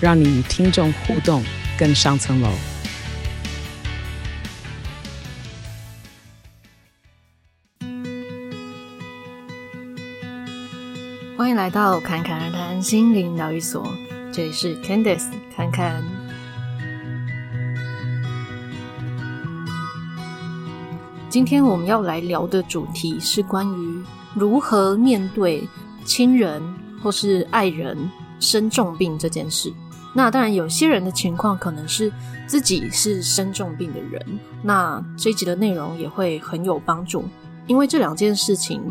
让你与听众互动更上层楼。欢迎来到侃侃而谈心灵疗愈所，这里是 Candice 侃侃。今天我们要来聊的主题是关于如何面对亲人或是爱人生重病这件事。那当然，有些人的情况可能是自己是生重病的人，那这一集的内容也会很有帮助，因为这两件事情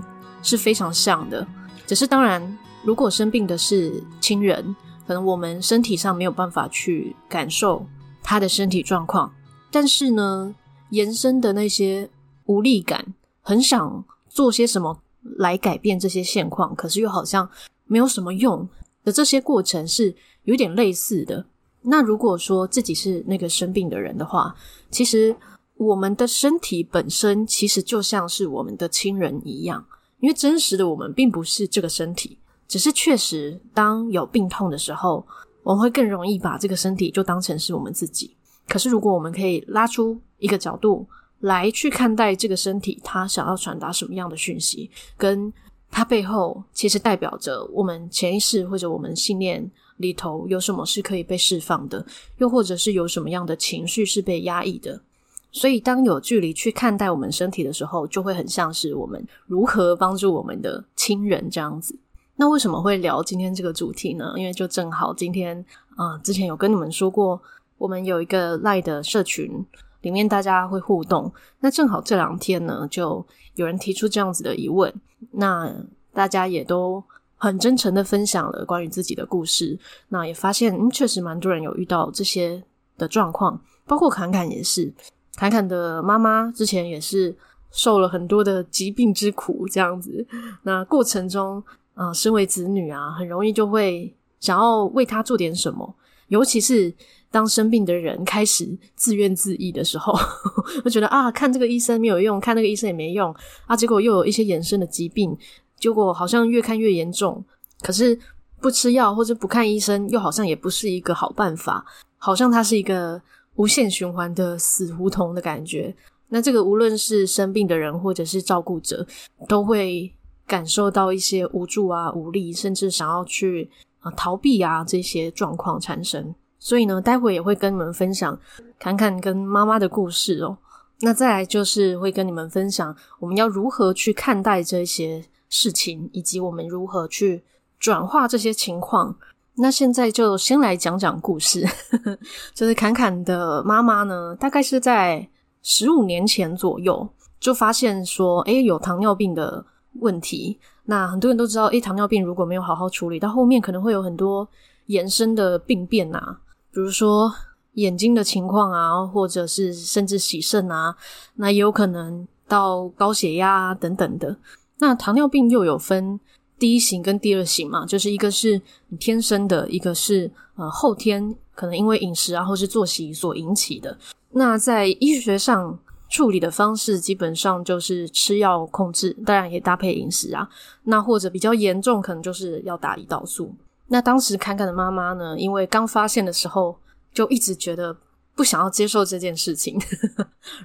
是非常像的。只是当然，如果生病的是亲人，可能我们身体上没有办法去感受他的身体状况，但是呢，延伸的那些无力感，很想做些什么来改变这些现况，可是又好像没有什么用的这些过程是有点类似的。那如果说自己是那个生病的人的话，其实我们的身体本身其实就像是我们的亲人一样。因为真实的我们并不是这个身体，只是确实当有病痛的时候，我们会更容易把这个身体就当成是我们自己。可是如果我们可以拉出一个角度来去看待这个身体，它想要传达什么样的讯息，跟它背后其实代表着我们潜意识或者我们信念里头有什么是可以被释放的，又或者是有什么样的情绪是被压抑的。所以，当有距离去看待我们身体的时候，就会很像是我们如何帮助我们的亲人这样子。那为什么会聊今天这个主题呢？因为就正好今天啊、之前有跟你们说过，我们有一个 LINE 的社群，里面大家会互动。那正好这两天呢，就有人提出这样子的疑问，那大家也都很真诚的分享了关于自己的故事。那也发现，嗯，确实蛮多人有遇到这些的状况，包括侃侃也是。侃侃的妈妈之前也是受了很多的疾病之苦，这样子。那过程中，啊、身为子女啊，很容易就会想要为他做点什么，尤其是当生病的人开始自怨自艾的时候，就觉得啊，看这个医生没有用，看那个医生也没用啊，结果又有一些衍生的疾病，结果好像越看越严重。可是不吃药或者不看医生，又好像也不是一个好办法，好像它是一个。无限循环的死胡同的感觉，那这个无论是生病的人或者是照顾者，都会感受到一些无助啊、无力，甚至想要去啊逃避啊这些状况产生。所以呢，待会也会跟你们分享侃侃跟妈妈的故事哦。那再来就是会跟你们分享我们要如何去看待这些事情，以及我们如何去转化这些情况。那现在就先来讲讲故事，就是侃侃的妈妈呢，大概是在十五年前左右就发现说，诶，有糖尿病的问题。那很多人都知道，诶，糖尿病如果没有好好处理，到后面可能会有很多延伸的病变啊，比如说眼睛的情况啊，或者是甚至洗肾啊，那也有可能到高血压啊等等的。那糖尿病又有分。第一型跟第二型嘛，就是一个是你天生的，一个是呃后天可能因为饮食啊或是作息所引起的。那在医学上处理的方式，基本上就是吃药控制，当然也搭配饮食啊。那或者比较严重，可能就是要打胰岛素。那当时侃侃的妈妈呢，因为刚发现的时候，就一直觉得不想要接受这件事情，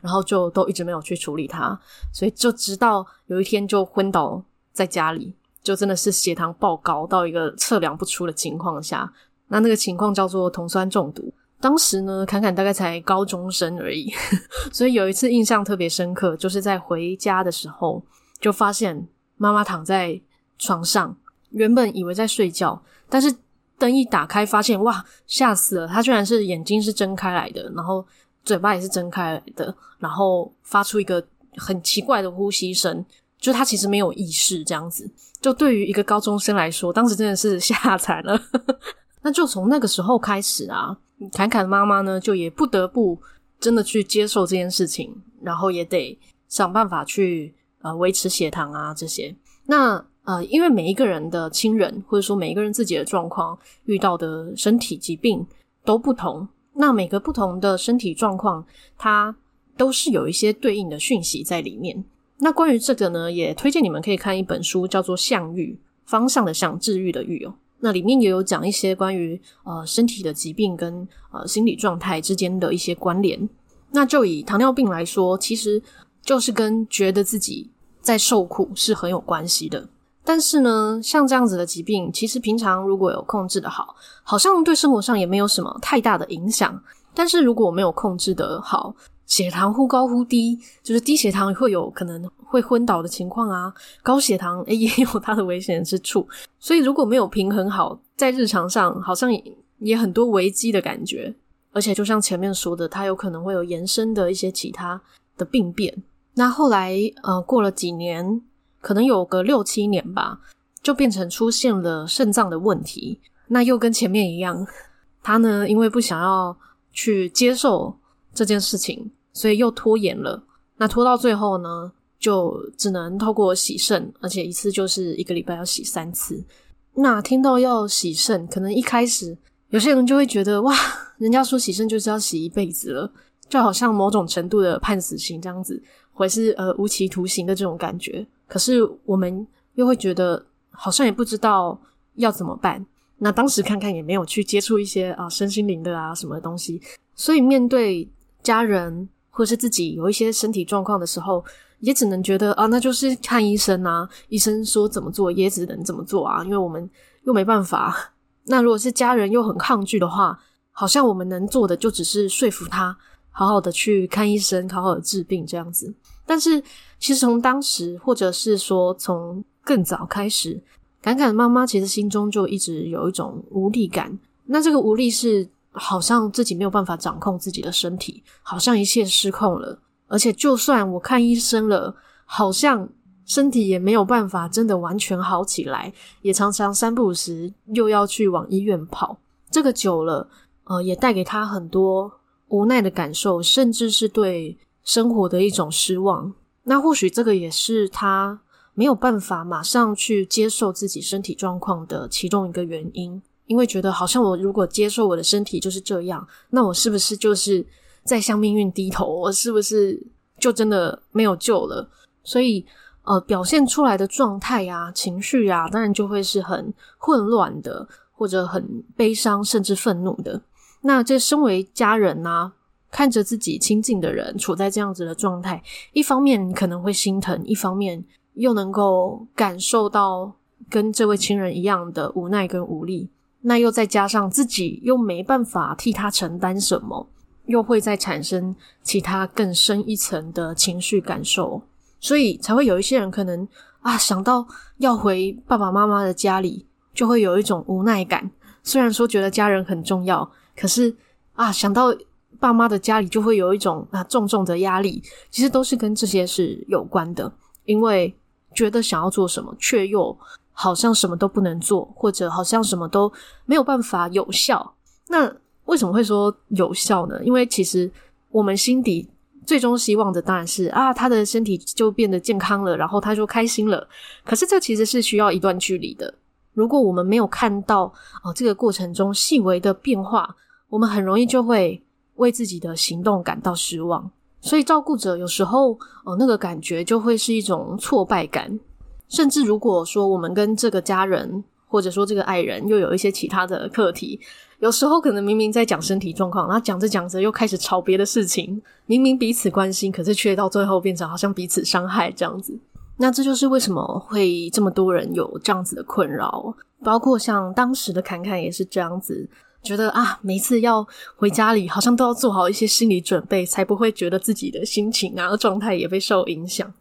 然后就都一直没有去处理它，所以就直到有一天就昏倒在家里。就真的是血糖爆高到一个测量不出的情况下，那那个情况叫做酮酸中毒。当时呢，侃侃大概才高中生而已，所以有一次印象特别深刻，就是在回家的时候，就发现妈妈躺在床上，原本以为在睡觉，但是灯一打开，发现哇，吓死了！她居然是眼睛是睁开来的，然后嘴巴也是睁开的，然后发出一个很奇怪的呼吸声。就他其实没有意识，这样子。就对于一个高中生来说，当时真的是吓惨了。那就从那个时候开始啊，侃侃妈妈呢就也不得不真的去接受这件事情，然后也得想办法去呃维持血糖啊这些。那呃，因为每一个人的亲人或者说每一个人自己的状况遇到的身体疾病都不同，那每个不同的身体状况，它都是有一些对应的讯息在里面。那关于这个呢，也推荐你们可以看一本书，叫做《相愈》，方向的向，治愈的愈哦。那里面也有讲一些关于呃身体的疾病跟呃心理状态之间的一些关联。那就以糖尿病来说，其实就是跟觉得自己在受苦是很有关系的。但是呢，像这样子的疾病，其实平常如果有控制的好，好像对生活上也没有什么太大的影响。但是如果没有控制的好，血糖忽高忽低，就是低血糖会有可能会昏倒的情况啊，高血糖诶也有它的危险之处。所以如果没有平衡好，在日常上好像也，也很多危机的感觉。而且就像前面说的，它有可能会有延伸的一些其他的病变。那后来呃过了几年。可能有个六七年吧，就变成出现了肾脏的问题。那又跟前面一样，他呢因为不想要去接受这件事情，所以又拖延了。那拖到最后呢，就只能透过洗肾，而且一次就是一个礼拜要洗三次。那听到要洗肾，可能一开始有些人就会觉得哇，人家说洗肾就是要洗一辈子了，就好像某种程度的判死刑这样子，或是呃无期徒刑的这种感觉。可是我们又会觉得好像也不知道要怎么办。那当时看看也没有去接触一些啊身心灵的啊什么东西，所以面对家人或是自己有一些身体状况的时候，也只能觉得啊那就是看医生啊，医生说怎么做也只能怎么做啊，因为我们又没办法。那如果是家人又很抗拒的话，好像我们能做的就只是说服他，好好的去看医生，好好的治病这样子。但是，其实从当时，或者是说从更早开始，坎坎的妈妈其实心中就一直有一种无力感。那这个无力是好像自己没有办法掌控自己的身体，好像一切失控了。而且，就算我看医生了，好像身体也没有办法真的完全好起来，也常常三不五时又要去往医院跑。这个久了，呃，也带给他很多无奈的感受，甚至是对。生活的一种失望，那或许这个也是他没有办法马上去接受自己身体状况的其中一个原因，因为觉得好像我如果接受我的身体就是这样，那我是不是就是在向命运低头？我是不是就真的没有救了？所以，呃，表现出来的状态啊、情绪啊，当然就会是很混乱的，或者很悲伤，甚至愤怒的。那这身为家人啊。看着自己亲近的人处在这样子的状态，一方面可能会心疼，一方面又能够感受到跟这位亲人一样的无奈跟无力，那又再加上自己又没办法替他承担什么，又会再产生其他更深一层的情绪感受，所以才会有一些人可能啊想到要回爸爸妈妈的家里，就会有一种无奈感。虽然说觉得家人很重要，可是啊想到。爸妈的家里就会有一种啊重重的压力，其实都是跟这些是有关的。因为觉得想要做什么，却又好像什么都不能做，或者好像什么都没有办法有效。那为什么会说有效呢？因为其实我们心底最终希望的当然是啊，他的身体就变得健康了，然后他就开心了。可是这其实是需要一段距离的。如果我们没有看到哦这个过程中细微的变化，我们很容易就会。为自己的行动感到失望，所以照顾者有时候，哦，那个感觉就会是一种挫败感。甚至如果说我们跟这个家人，或者说这个爱人，又有一些其他的课题，有时候可能明明在讲身体状况，然后讲着讲着又开始吵别的事情。明明彼此关心，可是却到最后变成好像彼此伤害这样子。那这就是为什么会这么多人有这样子的困扰，包括像当时的侃侃也是这样子。觉得啊，每次要回家里，好像都要做好一些心理准备，才不会觉得自己的心情啊、状态也被受影响。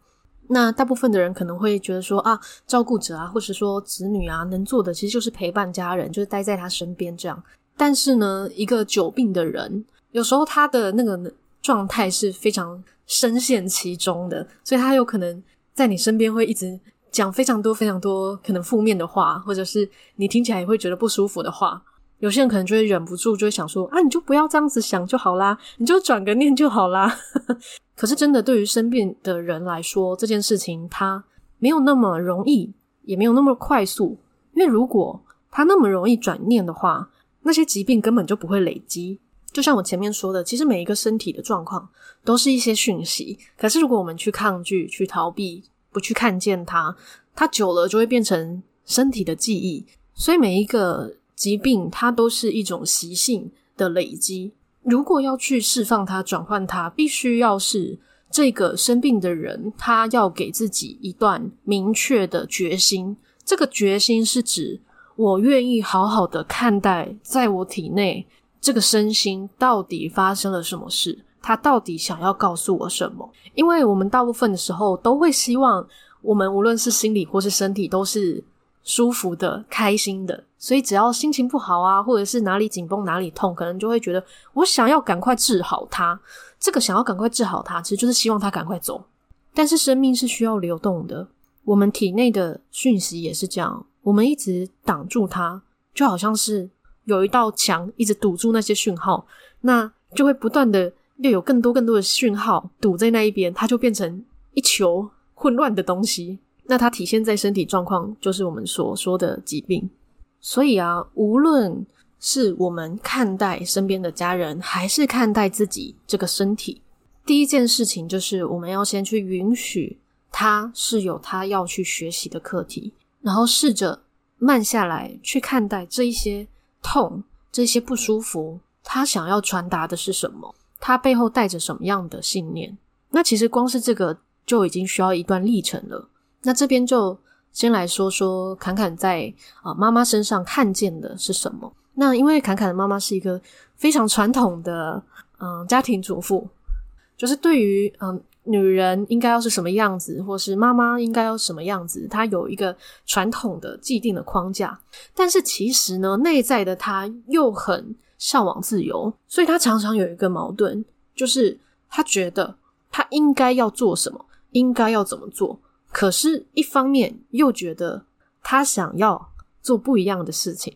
那大部分的人可能会觉得说啊，照顾者啊，或是说子女啊，能做的其实就是陪伴家人，就是待在他身边这样。但是呢，一个久病的人，有时候他的那个状态是非常深陷其中的，所以他有可能在你身边会一直讲非常多、非常多可能负面的话，或者是你听起来也会觉得不舒服的话。有些人可能就会忍不住，就会想说啊，你就不要这样子想就好啦，你就转个念就好啦。可是真的，对于生病的人来说，这件事情他没有那么容易，也没有那么快速。因为如果他那么容易转念的话，那些疾病根本就不会累积。就像我前面说的，其实每一个身体的状况都是一些讯息。可是如果我们去抗拒、去逃避、不去看见它，它久了就会变成身体的记忆。所以每一个疾病，它都是一种习性的累积。如果要去释放它、转换它，必须要是这个生病的人，他要给自己一段明确的决心。这个决心是指我愿意好好的看待，在我体内这个身心到底发生了什么事，他到底想要告诉我什么？因为我们大部分的时候都会希望，我们无论是心理或是身体都是舒服的、开心的。所以，只要心情不好啊，或者是哪里紧绷、哪里痛，可能就会觉得我想要赶快治好它。这个想要赶快治好它，其实就是希望它赶快走。但是，生命是需要流动的，我们体内的讯息也是这样。我们一直挡住它，就好像是有一道墙一直堵住那些讯号，那就会不断的又有更多更多的讯号堵在那一边，它就变成一球混乱的东西。那它体现在身体状况，就是我们所说的疾病。所以啊，无论是我们看待身边的家人，还是看待自己这个身体，第一件事情就是我们要先去允许他是有他要去学习的课题，然后试着慢下来去看待这一些痛、这些不舒服，他想要传达的是什么？他背后带着什么样的信念？那其实光是这个就已经需要一段历程了。那这边就。先来说说侃侃在啊妈妈身上看见的是什么？那因为侃侃的妈妈是一个非常传统的嗯家庭主妇，就是对于嗯女人应该要是什么样子，或是妈妈应该要什么样子，她有一个传统的既定的框架。但是其实呢，内在的她又很向往自由，所以她常常有一个矛盾，就是她觉得她应该要做什么，应该要怎么做。可是，一方面又觉得他想要做不一样的事情，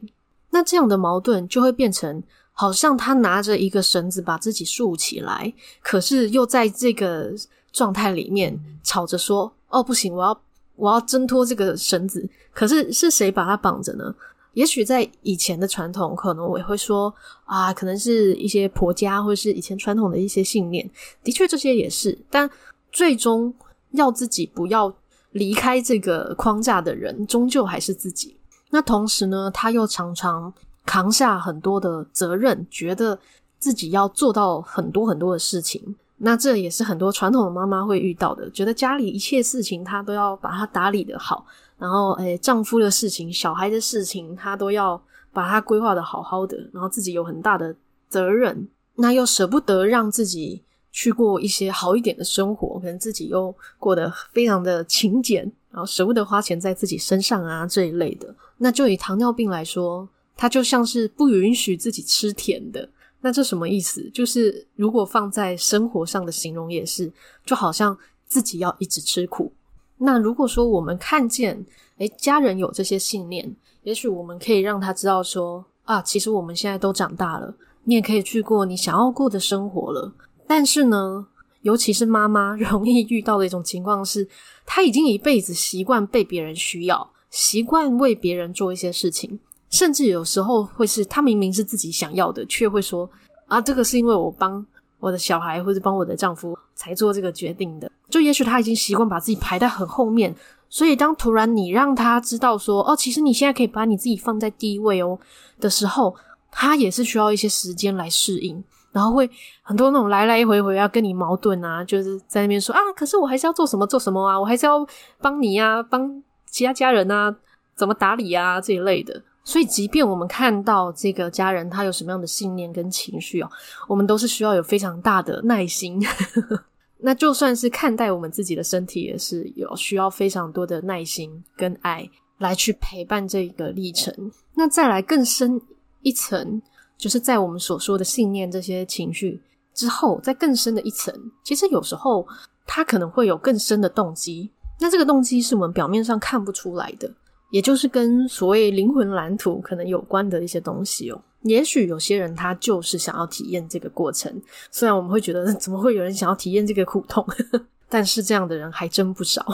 那这样的矛盾就会变成，好像他拿着一个绳子把自己束起来，可是又在这个状态里面吵着说：“哦，不行，我要我要挣脱这个绳子。”可是是谁把他绑着呢？也许在以前的传统，可能我也会说啊，可能是一些婆家或者是以前传统的一些信念，的确这些也是，但最终要自己不要。离开这个框架的人，终究还是自己。那同时呢，他又常常扛下很多的责任，觉得自己要做到很多很多的事情。那这也是很多传统的妈妈会遇到的，觉得家里一切事情她都要把它打理得好，然后诶，丈夫的事情、小孩的事情，她都要把它规划得好好的，然后自己有很大的责任，那又舍不得让自己。去过一些好一点的生活，可能自己又过得非常的勤俭，然后舍不得花钱在自己身上啊这一类的。那就以糖尿病来说，它就像是不允许自己吃甜的。那这什么意思？就是如果放在生活上的形容也是，就好像自己要一直吃苦。那如果说我们看见，诶，家人有这些信念，也许我们可以让他知道说，啊，其实我们现在都长大了，你也可以去过你想要过的生活了。但是呢，尤其是妈妈 容易遇到的一种情况是，她已经一辈子习惯被别人需要，习惯为别人做一些事情，甚至有时候会是她明明是自己想要的，却会说啊，这个是因为我帮我的小孩或者帮我的丈夫才做这个决定的。就也许她已经习惯把自己排在很后面，所以当突然你让她知道说，哦，其实你现在可以把你自己放在第一位哦的时候，她也是需要一些时间来适应。然后会很多那种来来回回要跟你矛盾啊，就是在那边说啊，可是我还是要做什么做什么啊，我还是要帮你呀，帮其他家人啊，怎么打理啊这一类的。所以，即便我们看到这个家人他有什么样的信念跟情绪哦，我们都是需要有非常大的耐心。那就算是看待我们自己的身体，也是有需要非常多的耐心跟爱来去陪伴这个历程。那再来更深一层。就是在我们所说的信念这些情绪之后，在更深的一层，其实有时候它可能会有更深的动机。那这个动机是我们表面上看不出来的，也就是跟所谓灵魂蓝图可能有关的一些东西哦。也许有些人他就是想要体验这个过程，虽然我们会觉得怎么会有人想要体验这个苦痛，但是这样的人还真不少。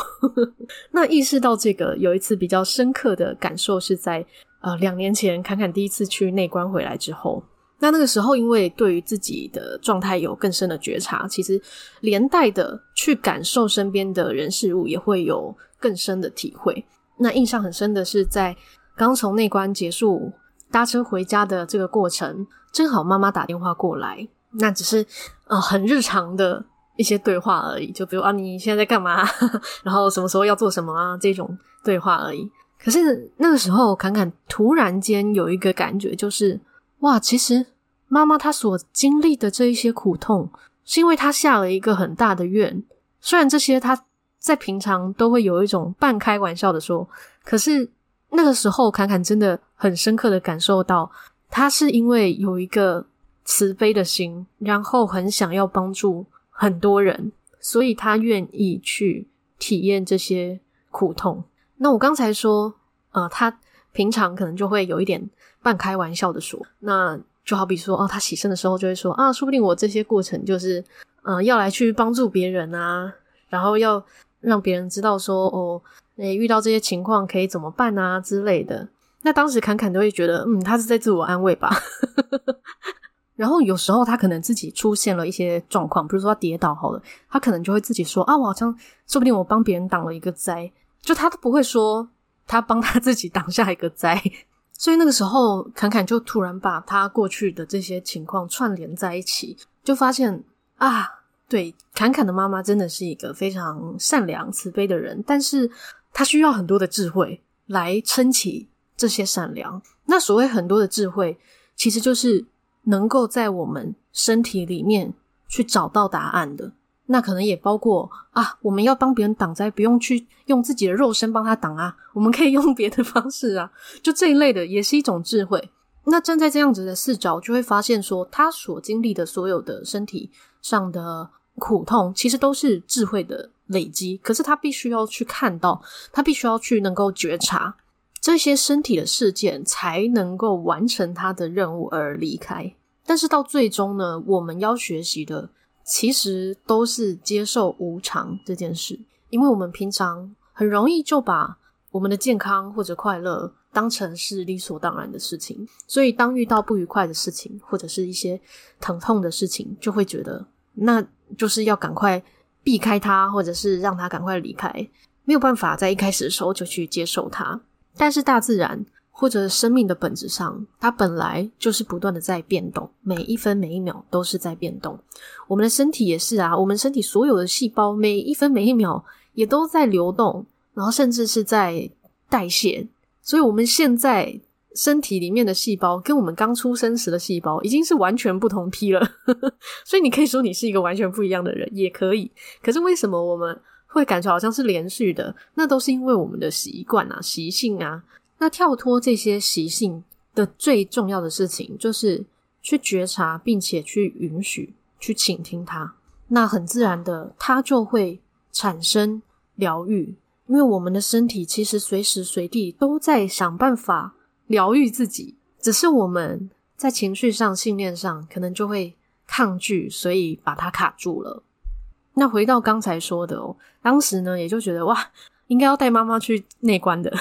那意识到这个，有一次比较深刻的感受是在呃两年前，侃侃第一次去内观回来之后。那那个时候，因为对于自己的状态有更深的觉察，其实连带的去感受身边的人事物，也会有更深的体会。那印象很深的是，在刚从内观结束，搭车回家的这个过程，正好妈妈打电话过来，那只是呃很日常的一些对话而已，就比如啊你现在在干嘛，然后什么时候要做什么啊这种对话而已。可是那个时候，侃侃突然间有一个感觉，就是哇，其实。妈妈她所经历的这一些苦痛，是因为她下了一个很大的愿。虽然这些她在平常都会有一种半开玩笑的说，可是那个时候侃侃真的很深刻的感受到，她是因为有一个慈悲的心，然后很想要帮助很多人，所以她愿意去体验这些苦痛。那我刚才说，呃，他平常可能就会有一点半开玩笑的说，那。就好比说，哦，他洗身的时候就会说啊，说不定我这些过程就是，嗯、呃，要来去帮助别人啊，然后要让别人知道说，哦，诶，遇到这些情况可以怎么办啊之类的。那当时侃侃都会觉得，嗯，他是在自我安慰吧。然后有时候他可能自己出现了一些状况，比如说他跌倒好了，他可能就会自己说啊，我好像说不定我帮别人挡了一个灾，就他都不会说他帮他自己挡下一个灾。所以那个时候，侃侃就突然把他过去的这些情况串联在一起，就发现啊，对，侃侃的妈妈真的是一个非常善良、慈悲的人，但是她需要很多的智慧来撑起这些善良。那所谓很多的智慧，其实就是能够在我们身体里面去找到答案的。那可能也包括啊，我们要帮别人挡灾，不用去用自己的肉身帮他挡啊，我们可以用别的方式啊，就这一类的也是一种智慧。那站在这样子的视角，就会发现说，他所经历的所有的身体上的苦痛，其实都是智慧的累积。可是他必须要去看到，他必须要去能够觉察这些身体的事件，才能够完成他的任务而离开。但是到最终呢，我们要学习的。其实都是接受无常这件事，因为我们平常很容易就把我们的健康或者快乐当成是理所当然的事情，所以当遇到不愉快的事情或者是一些疼痛的事情，就会觉得那就是要赶快避开它，或者是让它赶快离开，没有办法在一开始的时候就去接受它。但是大自然。或者生命的本质上，它本来就是不断的在变动，每一分每一秒都是在变动。我们的身体也是啊，我们身体所有的细胞，每一分每一秒也都在流动，然后甚至是在代谢。所以，我们现在身体里面的细胞，跟我们刚出生时的细胞，已经是完全不同批了。所以，你可以说你是一个完全不一样的人，也可以。可是，为什么我们会感觉好像是连续的？那都是因为我们的习惯啊、习性啊。那跳脱这些习性的最重要的事情，就是去觉察，并且去允许，去倾听它。那很自然的，它就会产生疗愈。因为我们的身体其实随时随地都在想办法疗愈自己，只是我们在情绪上、信念上可能就会抗拒，所以把它卡住了。那回到刚才说的哦，当时呢，也就觉得哇，应该要带妈妈去内观的。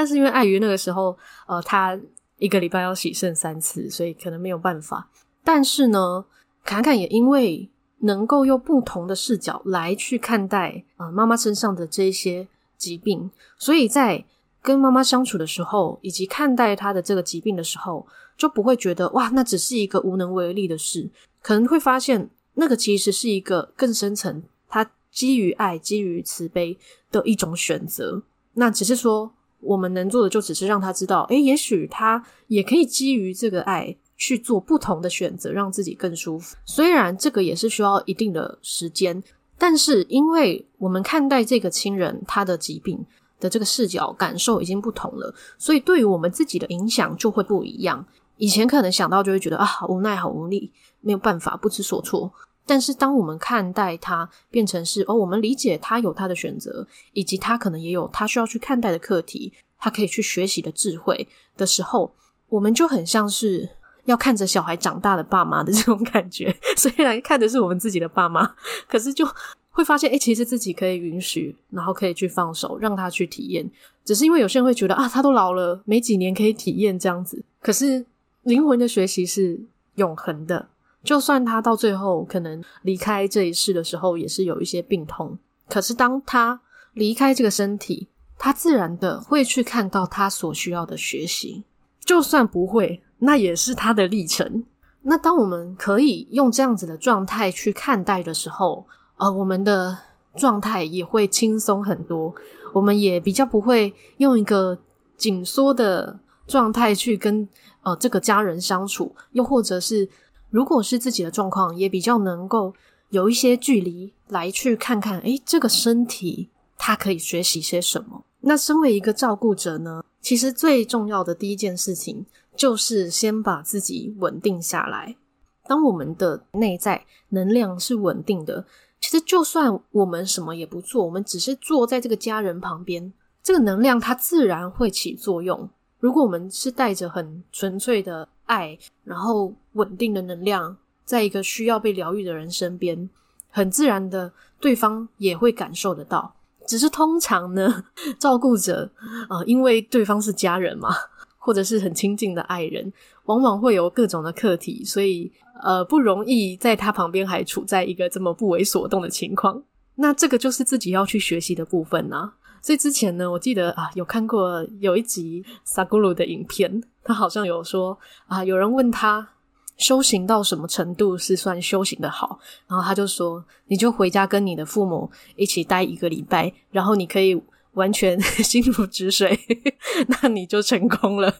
但是因为碍于那个时候，呃，他一个礼拜要洗肾三次，所以可能没有办法。但是呢，侃侃也因为能够用不同的视角来去看待、呃、妈妈身上的这些疾病，所以在跟妈妈相处的时候，以及看待她的这个疾病的时候，就不会觉得哇，那只是一个无能为力的事，可能会发现那个其实是一个更深层，他基于爱、基于慈悲的一种选择。那只是说。我们能做的就只是让他知道，诶，也许他也可以基于这个爱去做不同的选择，让自己更舒服。虽然这个也是需要一定的时间，但是因为我们看待这个亲人他的疾病的这个视角感受已经不同了，所以对于我们自己的影响就会不一样。以前可能想到就会觉得啊，好无奈，好无力，没有办法，不知所措。但是，当我们看待他变成是哦，我们理解他有他的选择，以及他可能也有他需要去看待的课题，他可以去学习的智慧的时候，我们就很像是要看着小孩长大的爸妈的这种感觉。虽然看的是我们自己的爸妈，可是就会发现，诶，其实自己可以允许，然后可以去放手，让他去体验。只是因为有些人会觉得啊，他都老了，没几年可以体验这样子。可是灵魂的学习是永恒的，就算他到最后可能离开这一世的时候，也是有一些病痛。可是当他离开这个身体，他自然的会去看到他所需要的学习。就算不会，那也是他的历程。那当我们可以用这样子的状态去看待的时候，呃，我们的状态也会轻松很多。我们也比较不会用一个紧缩的状态去跟呃这个家人相处，又或者是如果是自己的状况，也比较能够有一些距离来去看看，诶，这个身体它可以学习些什么。那身为一个照顾者呢，其实最重要的第一件事情就是先把自己稳定下来。当我们的内在能量是稳定的。其实，就算我们什么也不做，我们只是坐在这个家人旁边，这个能量它自然会起作用。如果我们是带着很纯粹的爱，然后稳定的能量，在一个需要被疗愈的人身边，很自然的，对方也会感受得到。只是通常呢，照顾者啊、因为对方是家人嘛，或者是很亲近的爱人，往往会有各种的课题，所以。呃，不容易在他旁边还处在一个这么不为所动的情况，那这个就是自己要去学习的部分呐、所以之前呢，我记得啊，有看过有一集萨古鲁的影片，他好像有说啊，有人问他修行到什么程度是算修行的好，然后他就说，你就回家跟你的父母一起待一个礼拜，然后你可以完全心如止水，那你就成功了，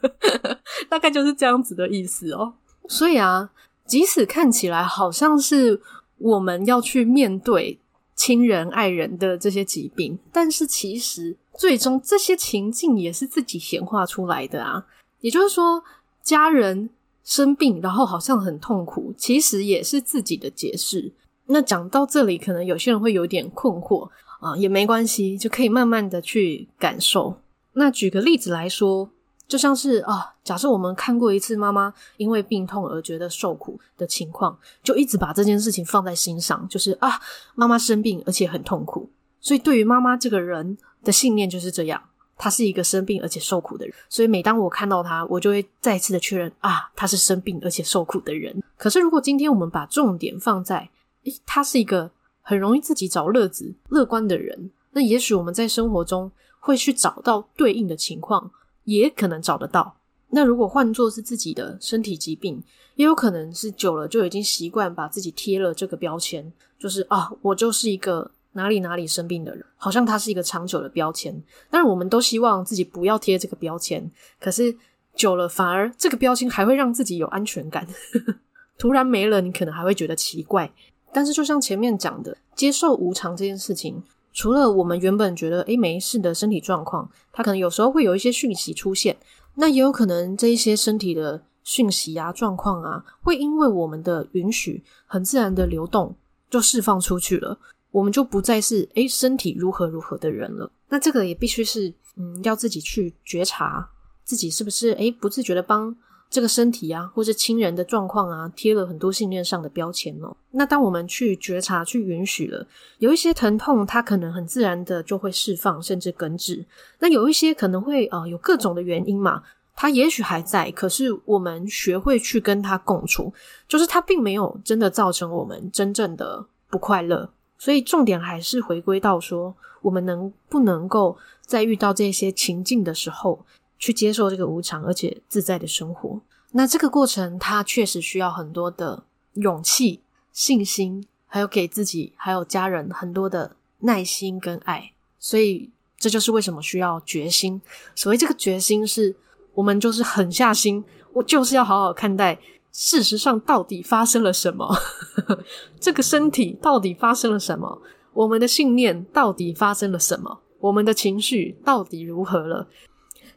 大概就是这样子的意思哦。所以啊。即使看起来好像是我们要去面对亲人、爱人的这些疾病，但是其实最终这些情境也是自己显化出来的啊。也就是说，家人生病，然后好像很痛苦，其实也是自己的解释。那讲到这里，可能有些人会有点困惑啊，也没关系，就可以慢慢的去感受。那举个例子来说。就像是啊，假设我们看过一次妈妈因为病痛而觉得受苦的情况，就一直把这件事情放在心上，就是啊，妈妈生病而且很痛苦，所以对于妈妈这个人的信念就是这样，她是一个生病而且受苦的人。所以每当我看到她，我就会再次的确认啊，她是生病而且受苦的人。可是如果今天我们把重点放在，诶，她是一个很容易自己找乐子、乐观的人，那也许我们在生活中会去找到对应的情况。也可能找得到。那如果换作是自己的身体疾病，也有可能是久了就已经习惯把自己贴了这个标签，就是啊，我就是一个哪里哪里生病的人，好像它是一个长久的标签。当然，我们都希望自己不要贴这个标签，可是久了反而这个标签还会让自己有安全感。突然没了，你可能还会觉得奇怪。但是就像前面讲的，接受无常这件事情。除了我们原本觉得诶没事的身体状况，它可能有时候会有一些讯息出现，那也有可能这一些身体的讯息啊、状况啊，会因为我们的允许，很自然的流动，就释放出去了，我们就不再是诶身体如何如何的人了。那这个也必须是嗯，要自己去觉察自己是不是诶不自觉的帮。这个身体啊，或是亲人的状况啊，贴了很多信念上的标签哦。那当我们去觉察、去允许了，有一些疼痛，它可能很自然的就会释放，甚至根治。那有一些可能会、呃，有各种的原因嘛，它也许还在，可是我们学会去跟它共处，就是它并没有真的造成我们真正的不快乐。所以重点还是回归到说，我们能不能够在遇到这些情境的时候，去接受这个无常而且自在的生活，那这个过程它确实需要很多的勇气、信心，还有给自己还有家人很多的耐心跟爱。所以这就是为什么需要决心。所谓这个决心，是我们就是狠下心，我就是要好好看待事实上到底发生了什么，这个身体到底发生了什么，我们的信念到底发生了什么，我们的情绪到底如何了。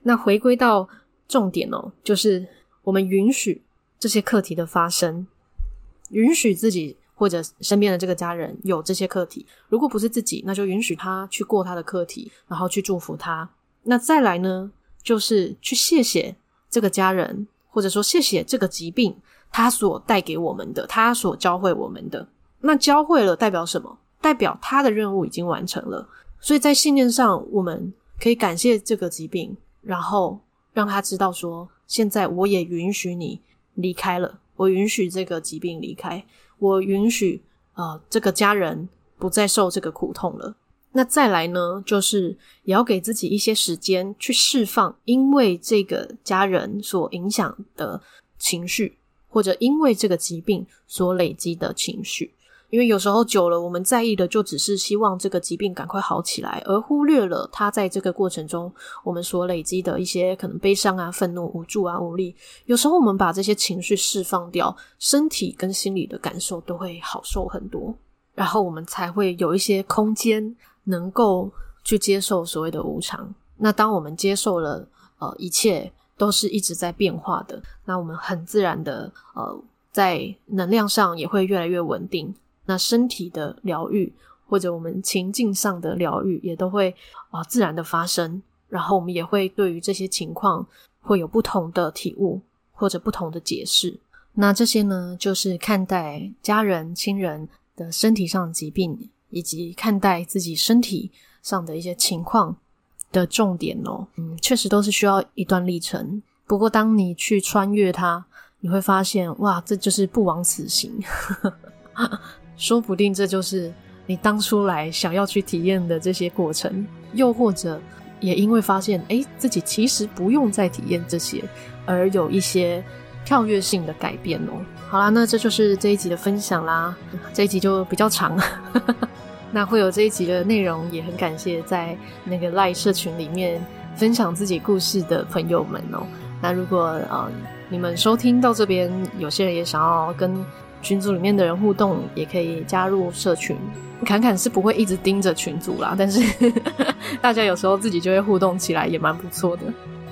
那回归到重点哦，就是我们允许这些课题的发生，允许自己或者身边的这个家人有这些课题。如果不是自己，那就允许他去过他的课题，然后去祝福他。那再来呢，就是去谢谢这个家人或者说谢谢这个疾病，它所带给我们的，它所教会我们的。那教会了代表什么？代表他的任务已经完成了。所以在信念上，我们可以感谢这个疾病，然后让他知道说，现在我也允许你离开了，我允许这个疾病离开，我允许呃这个家人不再受这个苦痛了。那再来呢，就是也要给自己一些时间去释放，因为这个家人所影响的情绪，或者因为这个疾病所累积的情绪。因为有时候久了，我们在意的就只是希望这个疾病赶快好起来，而忽略了他在这个过程中我们所累积的一些可能悲伤啊、愤怒、无助啊、无力。有时候我们把这些情绪释放掉，身体跟心理的感受都会好受很多，然后我们才会有一些空间。能够去接受所谓的无常，那当我们接受了，呃，一切都是一直在变化的，那我们很自然的，呃，在能量上也会越来越稳定。那身体的疗愈或者我们情境上的疗愈也都会啊、自然的发生，然后我们也会对于这些情况会有不同的体悟或者不同的解释。那这些呢，就是看待家人亲人的身体上疾病。以及看待自己身体上的一些情况的重点哦，嗯，确实都是需要一段历程。不过，当你去穿越它，你会发现，哇，这就是不枉此行。说不定这就是你当初来想要去体验的这些过程，又或者也因为发现，诶，自己其实不用再体验这些，而有一些跳跃性的改变哦。好啦，那这就是这一集的分享啦。这一集就比较长。那会有这一集的内容，也很感谢在那个赖社群里面分享自己故事的朋友们哦。那如果呃你们收听到这边，有些人也想要跟群组里面的人互动，也可以加入社群。侃侃是不会一直盯着群组啦，但是 大家有时候自己就会互动起来，也蛮不错的。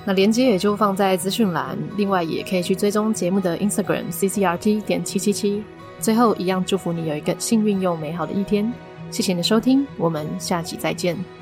那连接也就放在资讯栏，另外也可以去追踪节目的 Instagram CCRT 点七七七。最后一样祝福你有一个幸运又美好的一天。谢谢你的收听，我们下期再见。